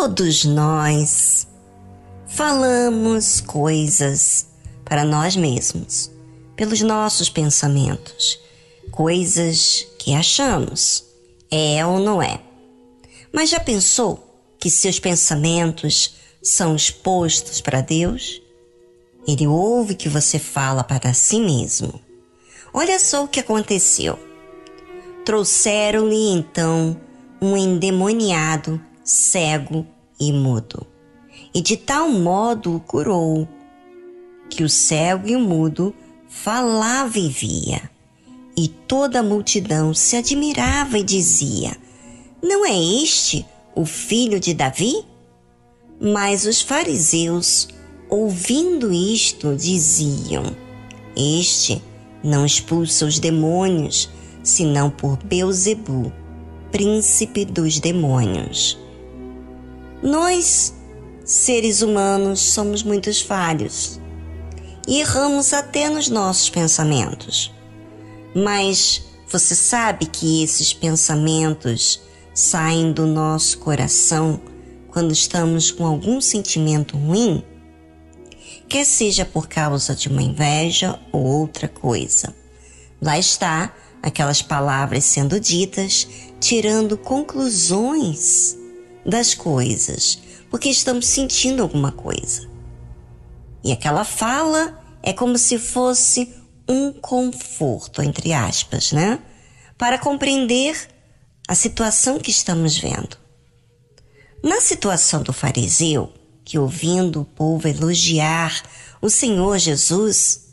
Todos nós falamos coisas para nós mesmos, pelos nossos pensamentos, coisas que achamos, é ou não é. Mas já pensou que seus pensamentos são expostos para Deus? Ele ouve que você fala para si mesmo. Olha só o que aconteceu. Trouxeram-lhe então um endemoniado, cego e mudo, e de tal modo o curou, que o cego e o mudo falava e via, e toda a multidão se admirava e dizia: Não é este o filho de Davi? Mas os fariseus, ouvindo isto, diziam: Este não expulsa os demônios, senão por Beuzebu, príncipe dos demônios. Nós, seres humanos, somos muitos falhos e erramos até nos nossos pensamentos. Mas você sabe que esses pensamentos saem do nosso coração quando estamos com algum sentimento ruim? Quer seja por causa de uma inveja ou outra coisa. Lá está aquelas palavras sendo ditas, tirando conclusões das coisas, porque estamos sentindo alguma coisa. E aquela fala é como se fosse um conforto, entre aspas, né? Para compreender a situação que estamos vendo. Na situação do fariseu, que ouvindo o povo elogiar o Senhor Jesus,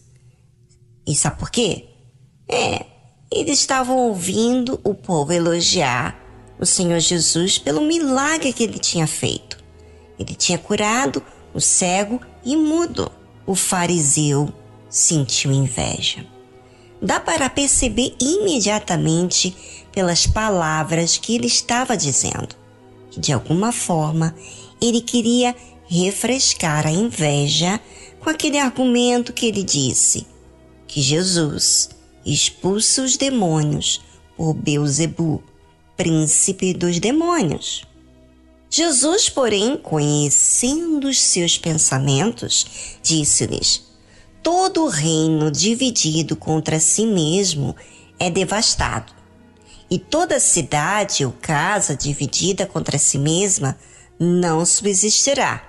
e sabe por quê? É, eles estavam ouvindo o povo elogiar o Senhor Jesus pelo milagre que ele tinha feito. Ele tinha curado o cego e mudo. O fariseu sentiu inveja. Dá para perceber imediatamente pelas palavras que ele estava dizendo que, de alguma forma, ele queria refrescar a inveja com aquele argumento que ele disse que Jesus expulsa os demônios por Beuzebu, príncipe dos demônios. Jesus, porém, conhecendo os seus pensamentos, disse-lhes: Todo reino dividido contra si mesmo é devastado, e toda cidade ou casa dividida contra si mesma não subsistirá.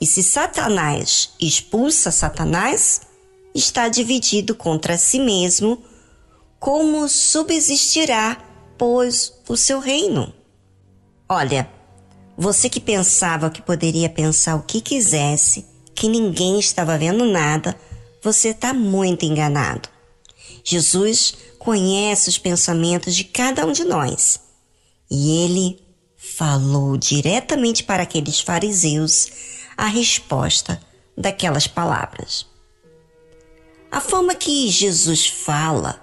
E se Satanás expulsa Satanás, está dividido contra si mesmo, como subsistirá, pois, o seu reino? Olha, você que pensava que poderia pensar o que quisesse, que ninguém estava vendo nada, você está muito enganado. Jesus conhece os pensamentos de cada um de nós e ele falou diretamente para aqueles fariseus a resposta daquelas palavras. A forma que Jesus fala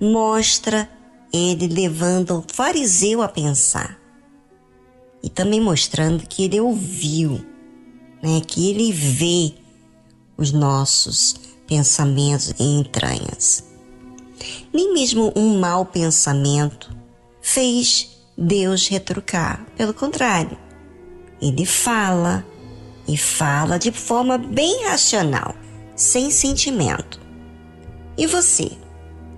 mostra ele levando o fariseu a pensar e também mostrando que ele ouviu, né, que ele vê os nossos pensamentos e entranhas. Nem mesmo um mau pensamento fez Deus retrucar, pelo contrário, ele fala e fala de forma bem racional sem sentimento. E você?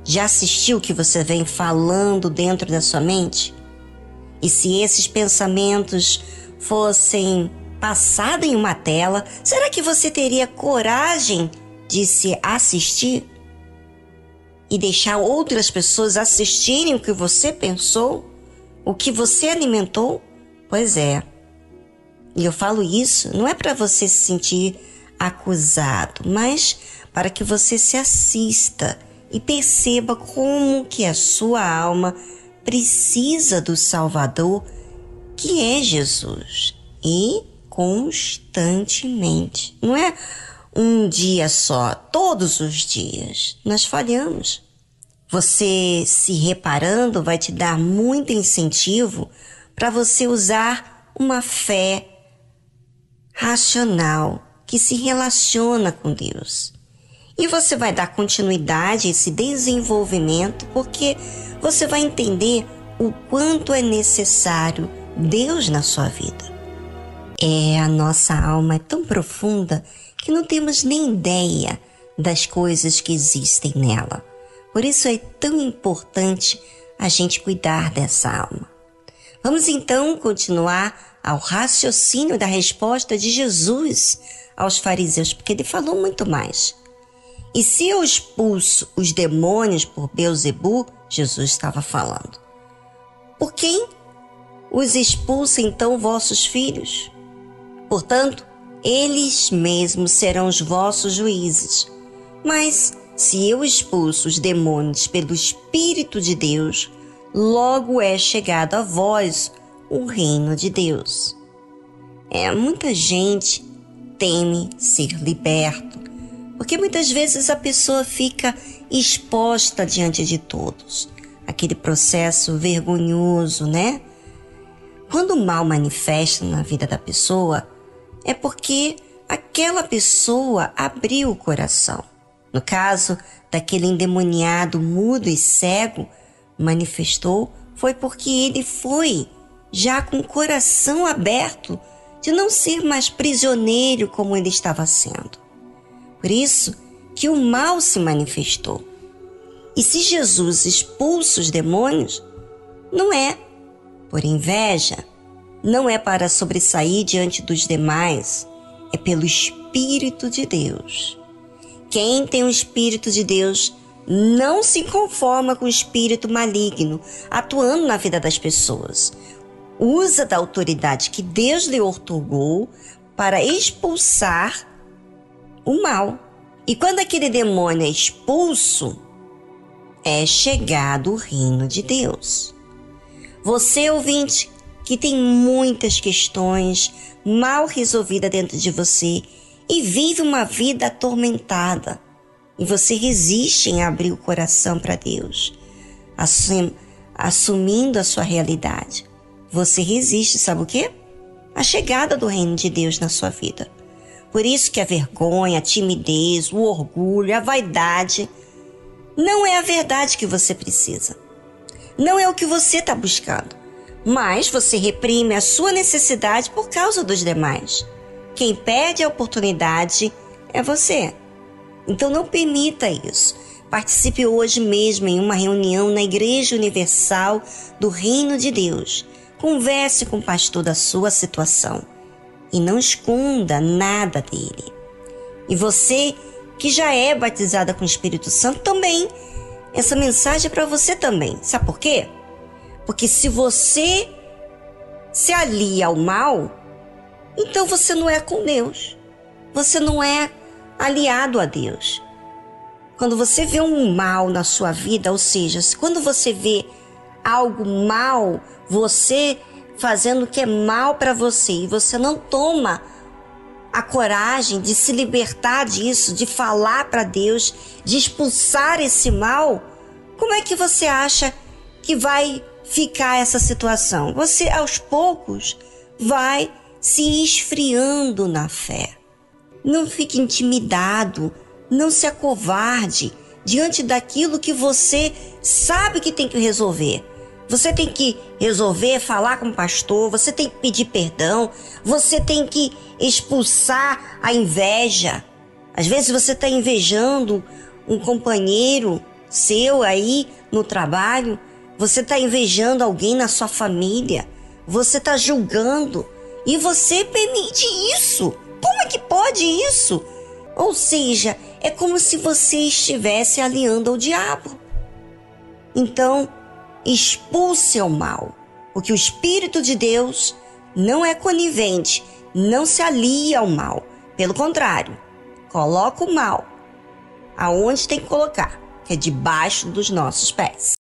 Já assistiu o que você vem falando dentro da sua mente? E se esses pensamentos fossem passados em uma tela, será que você teria coragem de se assistir? E deixar outras pessoas assistirem o que você pensou? O que você alimentou? Pois é. E eu falo isso não é para você se sentir acusado, mas para que você se assista e perceba como que a sua alma precisa do Salvador, que é Jesus, e constantemente. Não é um dia só, todos os dias. Nós falhamos. Você se reparando vai te dar muito incentivo para você usar uma fé racional que se relaciona com Deus. E você vai dar continuidade a esse desenvolvimento porque você vai entender o quanto é necessário Deus na sua vida. É, a nossa alma é tão profunda que não temos nem ideia das coisas que existem nela. Por isso é tão importante a gente cuidar dessa alma. Vamos então continuar ao raciocínio da resposta de Jesus aos fariseus, porque ele falou muito mais. E se eu expulso os demônios por Beuzebu, Jesus estava falando. Por quem os expulsa então vossos filhos? Portanto, eles mesmos serão os vossos juízes. Mas se eu expulso os demônios pelo Espírito de Deus, logo é chegado a vós o reino de Deus. É, muita gente teme ser liberto, porque muitas vezes a pessoa fica exposta diante de todos. Aquele processo vergonhoso, né? Quando o mal manifesta na vida da pessoa, é porque aquela pessoa abriu o coração. No caso daquele endemoniado mudo e cego, manifestou foi porque ele foi já com o coração aberto de não ser mais prisioneiro como ele estava sendo. Por isso que o mal se manifestou. E se Jesus expulsa os demônios, não é por inveja, não é para sobressair diante dos demais, é pelo Espírito de Deus. Quem tem o Espírito de Deus não se conforma com o espírito maligno atuando na vida das pessoas. Usa da autoridade que Deus lhe otorgou para expulsar o mal. E quando aquele demônio é expulso, é chegado o reino de Deus. Você, ouvinte, que tem muitas questões mal resolvidas dentro de você e vive uma vida atormentada, e você resiste em abrir o coração para Deus, assum, assumindo a sua realidade, você resiste, sabe o quê? A chegada do reino de Deus na sua vida. Por isso que a vergonha, a timidez, o orgulho, a vaidade não é a verdade que você precisa. Não é o que você está buscando. Mas você reprime a sua necessidade por causa dos demais. Quem perde a oportunidade é você. Então não permita isso. Participe hoje mesmo em uma reunião na Igreja Universal do Reino de Deus. Converse com o pastor da sua situação e não esconda nada dele. E você que já é batizada com o Espírito Santo também, essa mensagem é para você também. Sabe por quê? Porque se você se alia ao mal, então você não é com Deus. Você não é aliado a Deus. Quando você vê um mal na sua vida, ou seja, quando você vê algo mal, você fazendo o que é mal para você e você não toma a coragem de se libertar disso, de falar para Deus, de expulsar esse mal, como é que você acha que vai ficar essa situação? Você aos poucos vai se esfriando na fé. Não fique intimidado, não se acovarde diante daquilo que você sabe que tem que resolver. Você tem que resolver, falar com o pastor, você tem que pedir perdão, você tem que expulsar a inveja. Às vezes você está invejando um companheiro seu aí no trabalho, você está invejando alguém na sua família, você está julgando e você permite isso. Como é que pode isso? Ou seja, é como se você estivesse aliando ao diabo. Então, expulse o mal, porque o Espírito de Deus não é conivente, não se alia ao mal. Pelo contrário, coloca o mal aonde tem que colocar, que é debaixo dos nossos pés.